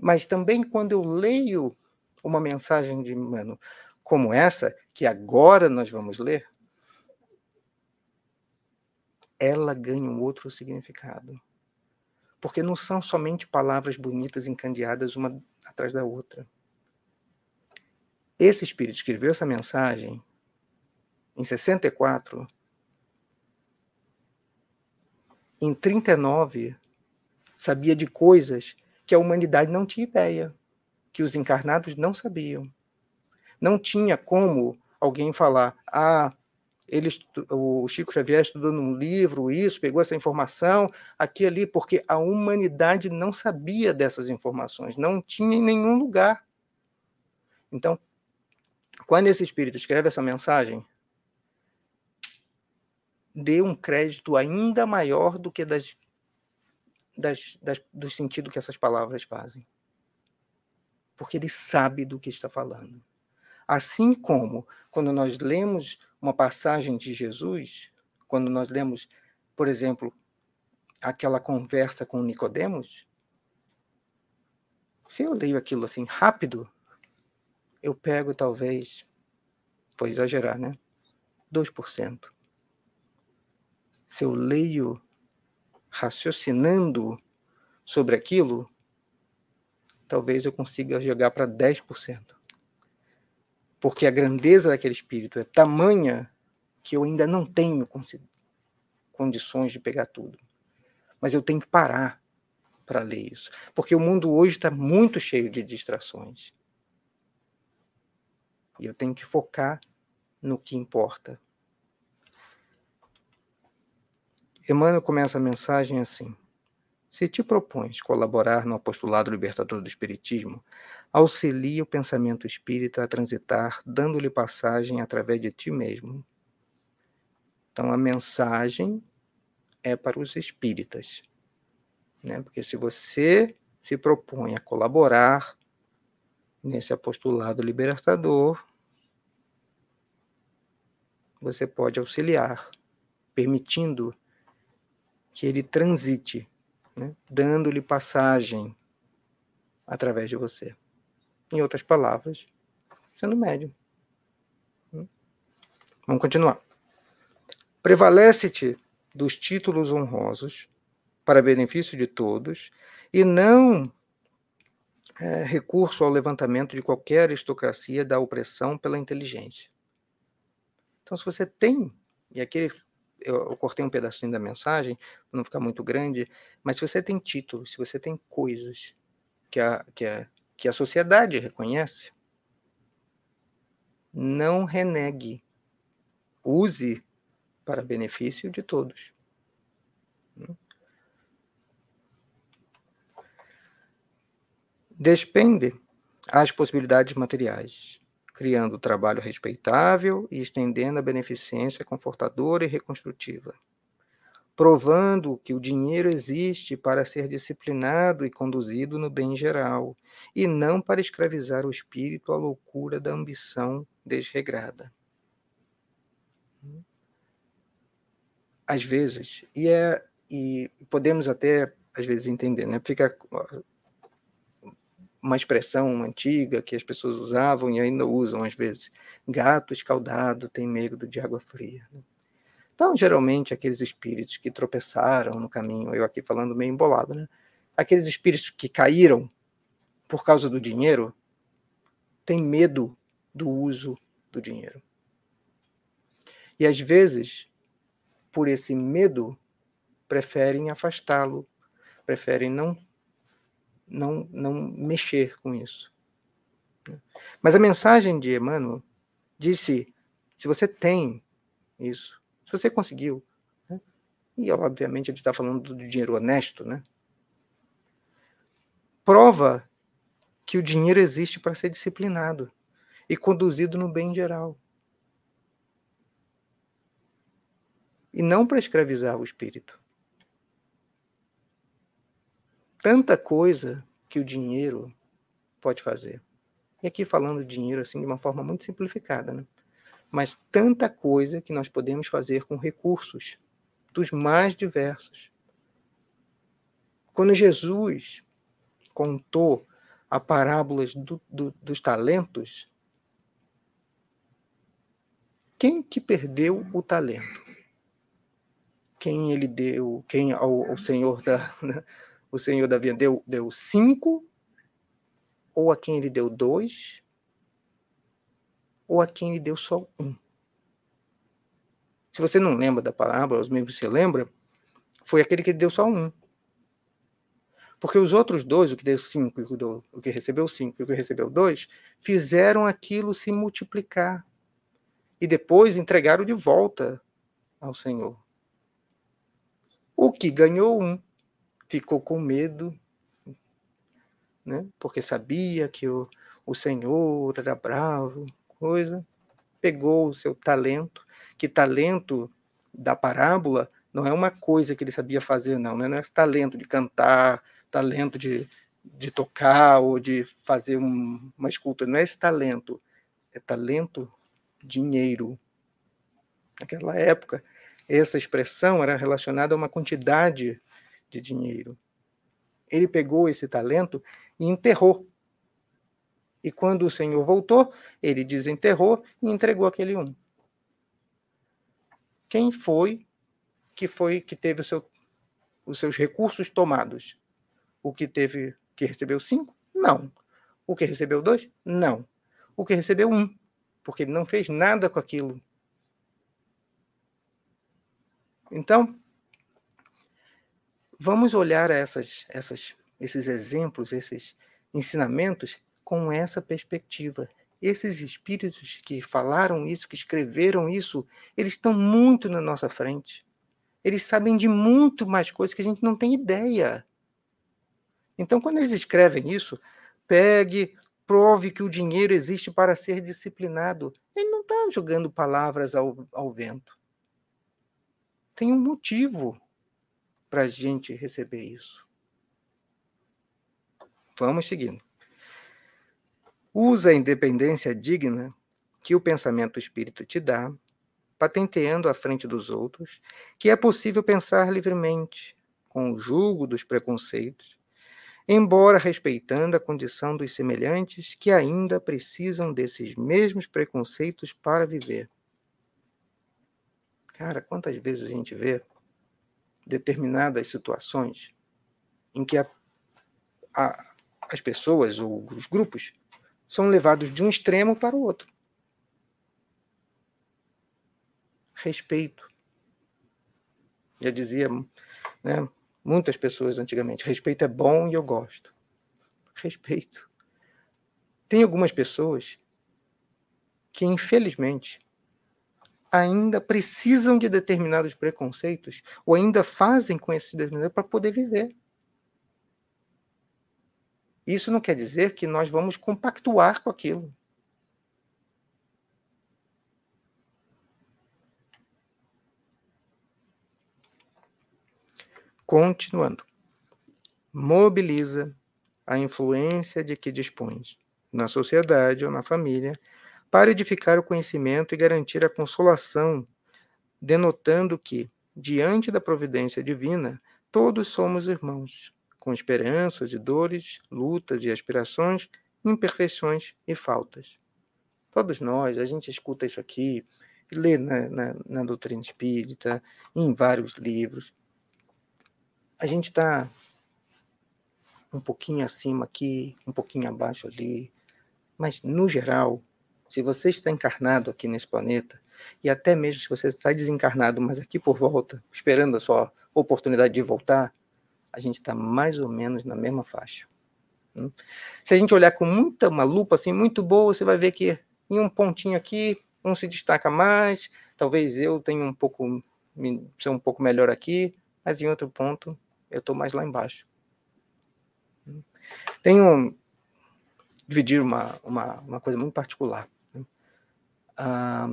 Speaker 1: Mas também quando eu leio uma mensagem de mano como essa, que agora nós vamos ler, ela ganha um outro significado. Porque não são somente palavras bonitas encandeadas uma atrás da outra. Esse espírito escreveu essa mensagem em 64, em 39, sabia de coisas que a humanidade não tinha ideia, que os encarnados não sabiam. Não tinha como alguém falar, ah, ele, o Chico Xavier estudou num livro isso, pegou essa informação aqui ali, porque a humanidade não sabia dessas informações, não tinha em nenhum lugar. Então, quando esse espírito escreve essa mensagem, dê um crédito ainda maior do que das, das, das, do sentido que essas palavras fazem. Porque ele sabe do que está falando. Assim como quando nós lemos uma passagem de Jesus, quando nós lemos, por exemplo, aquela conversa com Nicodemos, se eu leio aquilo assim rápido, eu pego talvez, vou exagerar, né? 2% se eu leio raciocinando sobre aquilo, talvez eu consiga jogar para 10%. Porque a grandeza daquele espírito é tamanha que eu ainda não tenho condições de pegar tudo. Mas eu tenho que parar para ler isso. Porque o mundo hoje está muito cheio de distrações. E eu tenho que focar no que importa. Emmanuel começa a mensagem assim: Se te propões colaborar no apostolado libertador do Espiritismo, auxilia o pensamento espírita a transitar, dando-lhe passagem através de ti mesmo. Então, a mensagem é para os espíritas. Né? Porque se você se propõe a colaborar nesse apostolado libertador, você pode auxiliar, permitindo que ele transite, né, dando-lhe passagem através de você. Em outras palavras, sendo médium. Hum? Vamos continuar. Prevalece-te dos títulos honrosos para benefício de todos e não é, recurso ao levantamento de qualquer aristocracia da opressão pela inteligência. Então, se você tem, e aqui eu, eu cortei um pedacinho da mensagem, para não ficar muito grande, mas se você tem títulos, se você tem coisas que a, que a, que a sociedade reconhece, não renegue. Use para benefício de todos. Despende as possibilidades materiais criando trabalho respeitável e estendendo a beneficência confortadora e reconstrutiva, provando que o dinheiro existe para ser disciplinado e conduzido no bem geral, e não para escravizar o espírito à loucura da ambição desregrada. Às vezes, e, é, e podemos até às vezes entender, né? Fica uma expressão antiga que as pessoas usavam e ainda usam às vezes. Gato escaldado tem medo de água fria. Né? Então, geralmente, aqueles espíritos que tropeçaram no caminho, eu aqui falando meio embolado, né? Aqueles espíritos que caíram por causa do dinheiro, têm medo do uso do dinheiro. E às vezes, por esse medo, preferem afastá-lo, preferem não, não, não mexer com isso. Mas a mensagem de Emmanuel disse: se você tem isso, se você conseguiu, né? e obviamente ele está falando do dinheiro honesto, né? prova que o dinheiro existe para ser disciplinado e conduzido no bem geral. E não para escravizar o espírito. Tanta coisa que o dinheiro pode fazer. E aqui falando de dinheiro assim de uma forma muito simplificada, né? Mas tanta coisa que nós podemos fazer com recursos dos mais diversos. Quando Jesus contou a parábolas do, do, dos talentos, quem que perdeu o talento? Quem ele deu, quem ao, ao Senhor da o Senhor da vida deu, deu cinco, ou a quem ele deu dois, ou a quem ele deu só um. Se você não lembra da parábola, os membros se lembra, foi aquele que ele deu só um. Porque os outros dois, o que deu cinco o que recebeu cinco e o que recebeu dois, fizeram aquilo se multiplicar. E depois entregaram de volta ao Senhor. O que ganhou um ficou com medo, né? porque sabia que o, o Senhor era bravo, coisa, pegou o seu talento, que talento da parábola não é uma coisa que ele sabia fazer, não, né? não é talento de cantar, talento de, de tocar ou de fazer um, uma escultura, não é esse talento, é talento dinheiro. Naquela época, essa expressão era relacionada a uma quantidade de dinheiro. Ele pegou esse talento e enterrou. E quando o Senhor voltou, ele desenterrou e entregou aquele um. Quem foi que foi que teve seu, os seus recursos tomados? O que teve que recebeu cinco? Não. O que recebeu dois? Não. O que recebeu um, porque ele não fez nada com aquilo. Então, vamos olhar essas, essas, esses exemplos, esses ensinamentos com essa perspectiva. Esses espíritos que falaram isso, que escreveram isso, eles estão muito na nossa frente. Eles sabem de muito mais coisas que a gente não tem ideia. Então, quando eles escrevem isso, pegue, prove que o dinheiro existe para ser disciplinado. Ele não está jogando palavras ao, ao vento. Tem um motivo para a gente receber isso. Vamos seguindo. Usa a independência digna que o pensamento espírito te dá, patenteando à frente dos outros que é possível pensar livremente, com o julgo dos preconceitos, embora respeitando a condição dos semelhantes que ainda precisam desses mesmos preconceitos para viver. Cara, quantas vezes a gente vê determinadas situações em que a, a, as pessoas ou os grupos são levados de um extremo para o outro. Respeito. Já dizia né, muitas pessoas antigamente: respeito é bom e eu gosto. Respeito. Tem algumas pessoas que, infelizmente, ainda precisam de determinados preconceitos ou ainda fazem com esses determinados para poder viver. Isso não quer dizer que nós vamos compactuar com aquilo. Continuando. Mobiliza a influência de que dispões na sociedade ou na família para edificar o conhecimento e garantir a consolação, denotando que, diante da providência divina, todos somos irmãos, com esperanças e dores, lutas e aspirações, imperfeições e faltas. Todos nós, a gente escuta isso aqui, lê na, na, na doutrina espírita, em vários livros. A gente está um pouquinho acima aqui, um pouquinho abaixo ali, mas no geral, se você está encarnado aqui nesse planeta, e até mesmo se você está desencarnado, mas aqui por volta, esperando a sua oportunidade de voltar, a gente está mais ou menos na mesma faixa. Hum? Se a gente olhar com muita uma lupa assim muito boa, você vai ver que em um pontinho aqui um se destaca mais, talvez eu tenha um pouco ser um pouco melhor aqui, mas em outro ponto eu estou mais lá embaixo. Hum? Tenho dividir uma, uma, uma coisa muito particular. Ah,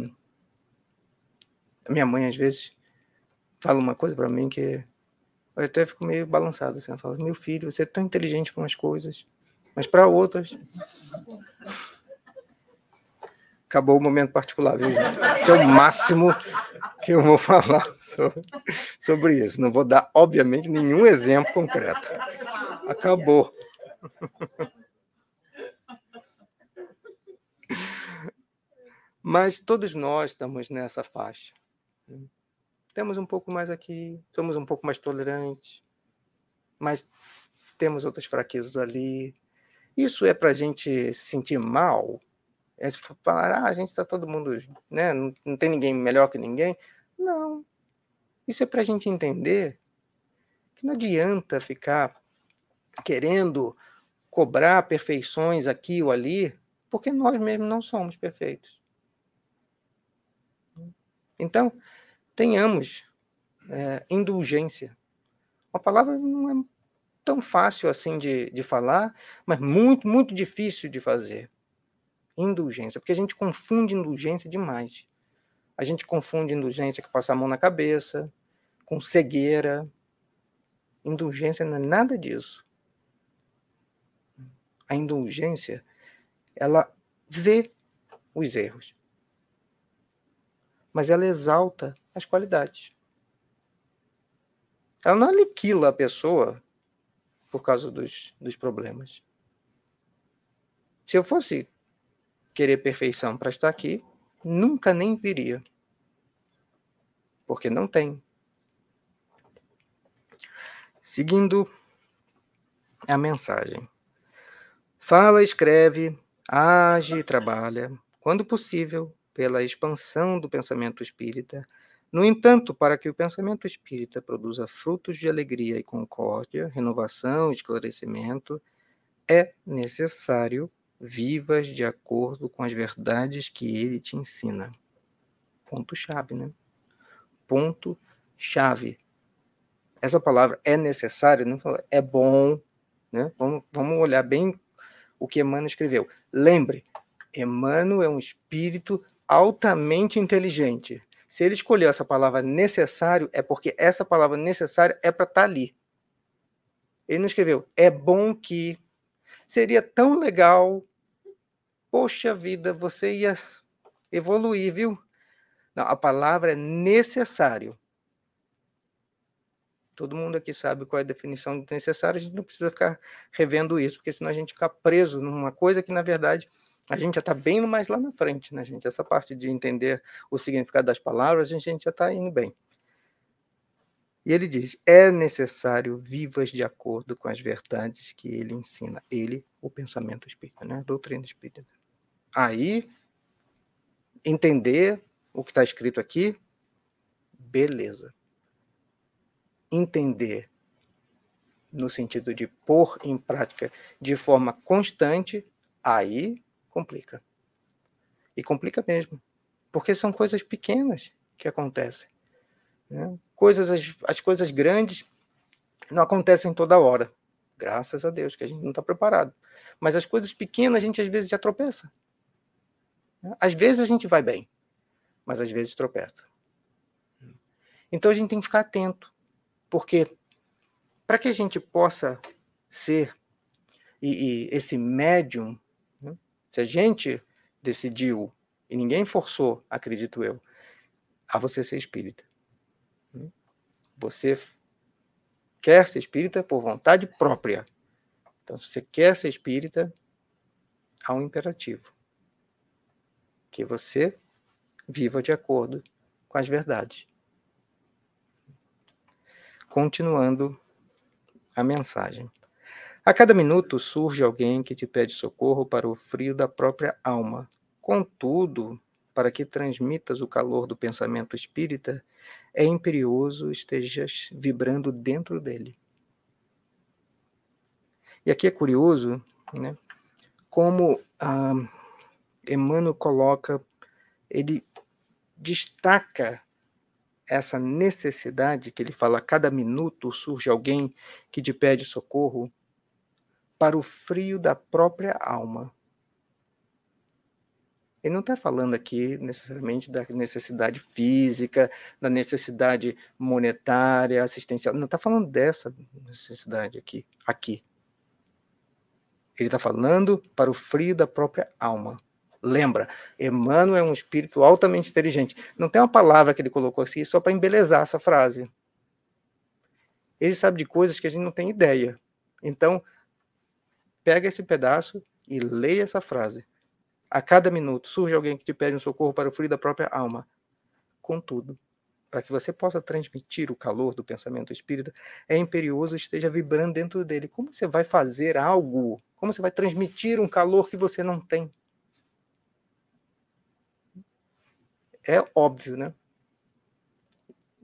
Speaker 1: minha mãe às vezes fala uma coisa para mim que eu até fico meio balançado assim, ela fala: "Meu filho, você é tão inteligente para umas coisas, mas para outras acabou o momento particular, viu, gente? Esse é o máximo que eu vou falar sobre, sobre isso. Não vou dar, obviamente, nenhum exemplo concreto. Acabou. Mas todos nós estamos nessa faixa. Temos um pouco mais aqui, somos um pouco mais tolerantes, mas temos outras fraquezas ali. Isso é para a gente se sentir mal? É falar, ah, a gente está todo mundo, né? Não, não tem ninguém melhor que ninguém. Não. Isso é para a gente entender que não adianta ficar querendo cobrar perfeições aqui ou ali, porque nós mesmos não somos perfeitos. Então, tenhamos é, indulgência. Uma palavra não é tão fácil assim de, de falar, mas muito, muito difícil de fazer. Indulgência, porque a gente confunde indulgência demais. A gente confunde indulgência com passar a mão na cabeça, com cegueira. Indulgência não é nada disso. A indulgência, ela vê os erros mas ela exalta as qualidades. Ela não aniquila a pessoa por causa dos, dos problemas. Se eu fosse querer perfeição para estar aqui, nunca nem viria. Porque não tem. Seguindo a mensagem. Fala, escreve, age e trabalha, quando possível, pela expansão do pensamento espírita. No entanto, para que o pensamento espírita produza frutos de alegria e concórdia, renovação e esclarecimento, é necessário vivas de acordo com as verdades que ele te ensina. Ponto chave, né? Ponto chave. Essa palavra é necessário, não é bom, né? Vamos, vamos olhar bem o que Emmanuel escreveu. Lembre, Emmanuel é um espírito altamente inteligente. Se ele escolheu essa palavra necessário, é porque essa palavra necessário é para estar tá ali. Ele não escreveu, é bom que. Seria tão legal. Poxa vida, você ia evoluir, viu? Não, a palavra é necessário. Todo mundo aqui sabe qual é a definição de necessário, a gente não precisa ficar revendo isso, porque senão a gente fica preso numa coisa que, na verdade, a gente já está bem mais lá na frente, né, gente? Essa parte de entender o significado das palavras, a gente já está indo bem. E ele diz: é necessário vivas de acordo com as verdades que ele ensina. Ele, o pensamento espírita, né? a doutrina espírita. Aí, entender o que está escrito aqui, beleza. Entender no sentido de pôr em prática de forma constante, aí complica. E complica mesmo. Porque são coisas pequenas que acontecem. Né? Coisas, as, as coisas grandes não acontecem toda hora. Graças a Deus, que a gente não está preparado. Mas as coisas pequenas a gente às vezes já tropeça. Né? Às vezes a gente vai bem, mas às vezes tropeça. Então a gente tem que ficar atento, porque para que a gente possa ser e, e esse médium se a gente decidiu, e ninguém forçou, acredito eu, a você ser espírita. Você quer ser espírita por vontade própria. Então, se você quer ser espírita, há um imperativo. Que você viva de acordo com as verdades. Continuando a mensagem. A cada minuto surge alguém que te pede socorro para o frio da própria alma. Contudo, para que transmitas o calor do pensamento espírita, é imperioso estejas vibrando dentro dele. E aqui é curioso, né, como ah, Emmanuel coloca, ele destaca essa necessidade que ele fala, a cada minuto surge alguém que te pede socorro para o frio da própria alma. Ele não está falando aqui necessariamente da necessidade física, da necessidade monetária, assistencial. Não está falando dessa necessidade aqui. Aqui. Ele está falando para o frio da própria alma. Lembra, Emmanuel é um espírito altamente inteligente. Não tem uma palavra que ele colocou assim só para embelezar essa frase. Ele sabe de coisas que a gente não tem ideia. Então, pega esse pedaço e leia essa frase. A cada minuto surge alguém que te pede um socorro para o frio da própria alma. Contudo, para que você possa transmitir o calor do pensamento espírita, é imperioso esteja vibrando dentro dele. Como você vai fazer algo? Como você vai transmitir um calor que você não tem? É óbvio, né?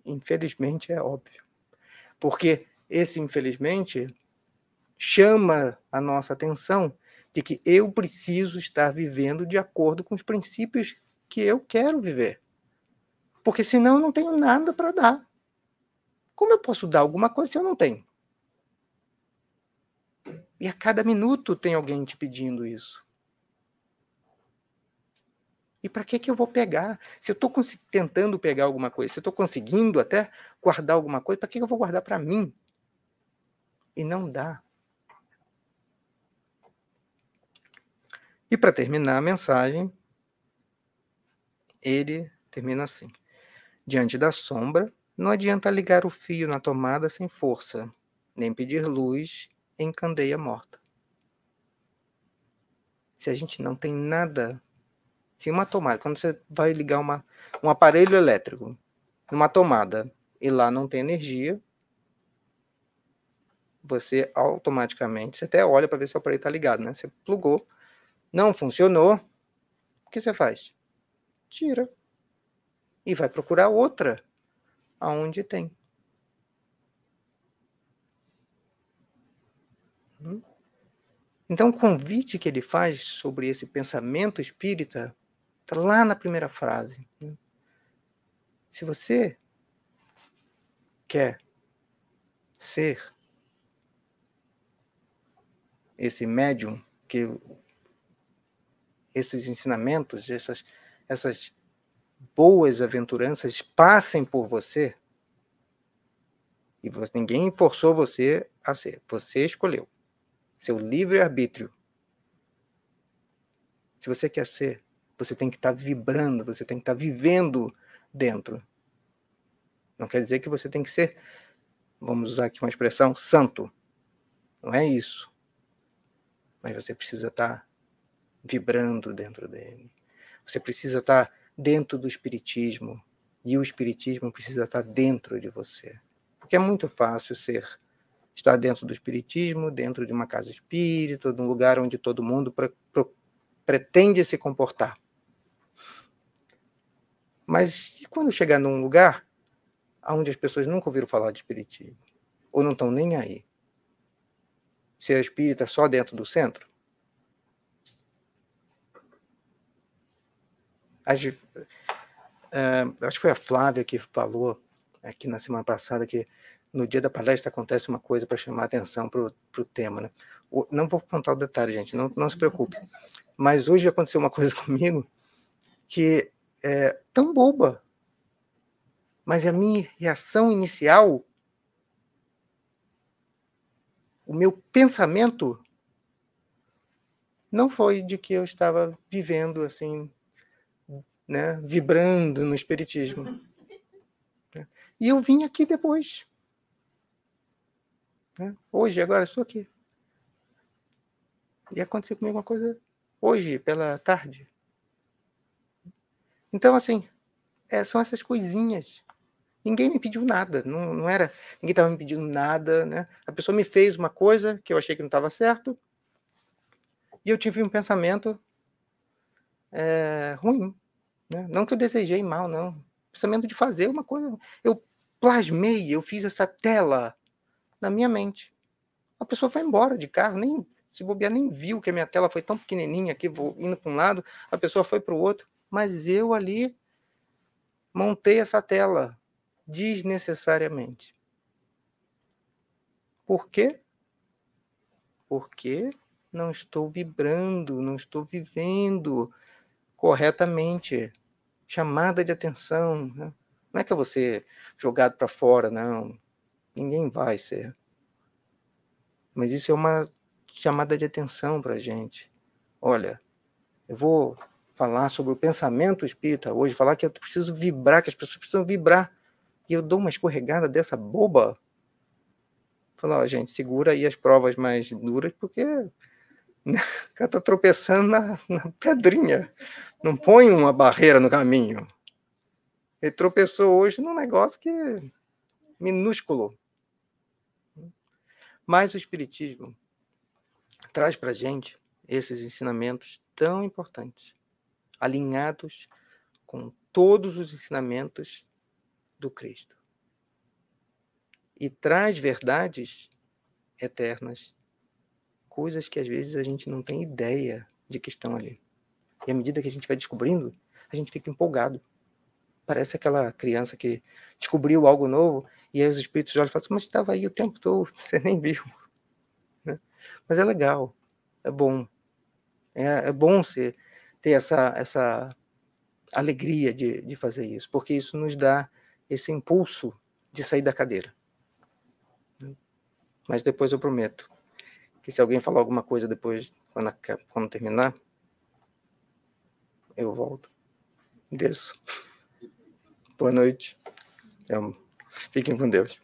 Speaker 1: Infelizmente é óbvio. Porque esse infelizmente chama a nossa atenção de que eu preciso estar vivendo de acordo com os princípios que eu quero viver. Porque senão eu não tenho nada para dar. Como eu posso dar alguma coisa se eu não tenho? E a cada minuto tem alguém te pedindo isso. E para que, que eu vou pegar? Se eu estou tentando pegar alguma coisa, se eu estou conseguindo até guardar alguma coisa, para que, que eu vou guardar para mim? E não dá. E para terminar a mensagem, ele termina assim: Diante da sombra, não adianta ligar o fio na tomada sem força, nem pedir luz em candeia morta. Se a gente não tem nada, se uma tomada, quando você vai ligar uma, um aparelho elétrico numa tomada e lá não tem energia, você automaticamente, você até olha para ver se o aparelho está ligado, né? Você plugou, não funcionou, o que você faz? Tira. E vai procurar outra aonde tem. Hum? Então, o convite que ele faz sobre esse pensamento espírita está lá na primeira frase. Hum? Se você quer ser esse médium que esses ensinamentos, essas, essas boas aventuranças passem por você e você, ninguém forçou você a ser, você escolheu. Seu livre-arbítrio. Se você quer ser, você tem que estar tá vibrando, você tem que estar tá vivendo dentro. Não quer dizer que você tem que ser, vamos usar aqui uma expressão, santo. Não é isso. Mas você precisa estar tá vibrando dentro dele. Você precisa estar dentro do Espiritismo e o Espiritismo precisa estar dentro de você. Porque é muito fácil ser estar dentro do Espiritismo, dentro de uma casa espírita, de um lugar onde todo mundo pre pretende se comportar. Mas e quando chegar num lugar onde as pessoas nunca ouviram falar de Espiritismo? Ou não estão nem aí? Ser espírita só dentro do centro? Uh, acho que foi a Flávia que falou aqui na semana passada que no dia da palestra acontece uma coisa para chamar atenção para o tema. Né? O, não vou contar o detalhe, gente, não, não se preocupe. Mas hoje aconteceu uma coisa comigo que é tão boba, mas a minha reação inicial, o meu pensamento, não foi de que eu estava vivendo assim né, vibrando no Espiritismo. E eu vim aqui depois. Né? Hoje, agora, estou aqui. E aconteceu comigo uma coisa hoje, pela tarde. Então, assim, é, são essas coisinhas. Ninguém me pediu nada, não, não era. Ninguém estava me pedindo nada, né? A pessoa me fez uma coisa que eu achei que não estava certo, e eu tive um pensamento é, ruim. Né? Não que eu desejei mal, não. Pensamento de fazer uma coisa. Eu plasmei, eu fiz essa tela na minha mente. A pessoa foi embora de carro, nem se bobear, nem viu que a minha tela foi tão pequenininha aqui, vou indo para um lado, a pessoa foi para o outro, mas eu ali montei essa tela desnecessariamente. Por quê? Porque não estou vibrando, não estou vivendo corretamente. Chamada de atenção. Né? Não é que ser jogado para fora, não. Ninguém vai ser. Mas isso é uma chamada de atenção para a gente. Olha, eu vou falar sobre o pensamento espírita hoje, falar que eu preciso vibrar, que as pessoas precisam vibrar. E eu dou uma escorregada dessa boba. Falar, ó, gente, segura aí as provas mais duras, porque o cara está tropeçando na, na pedrinha. Não põe uma barreira no caminho. Ele tropeçou hoje num negócio que é minúsculo. Mas o Espiritismo traz para gente esses ensinamentos tão importantes, alinhados com todos os ensinamentos do Cristo. E traz verdades eternas coisas que às vezes a gente não tem ideia de que estão ali. E à medida que a gente vai descobrindo, a gente fica empolgado. Parece aquela criança que descobriu algo novo e aí os espíritos olham e falam assim, mas estava aí o tempo todo, você nem viu. Né? Mas é legal, é bom. É, é bom você ter essa, essa alegria de, de fazer isso, porque isso nos dá esse impulso de sair da cadeira. Mas depois eu prometo, que se alguém falar alguma coisa depois, quando, quando terminar, eu volto. Desço. Boa noite. Fiquem com Deus.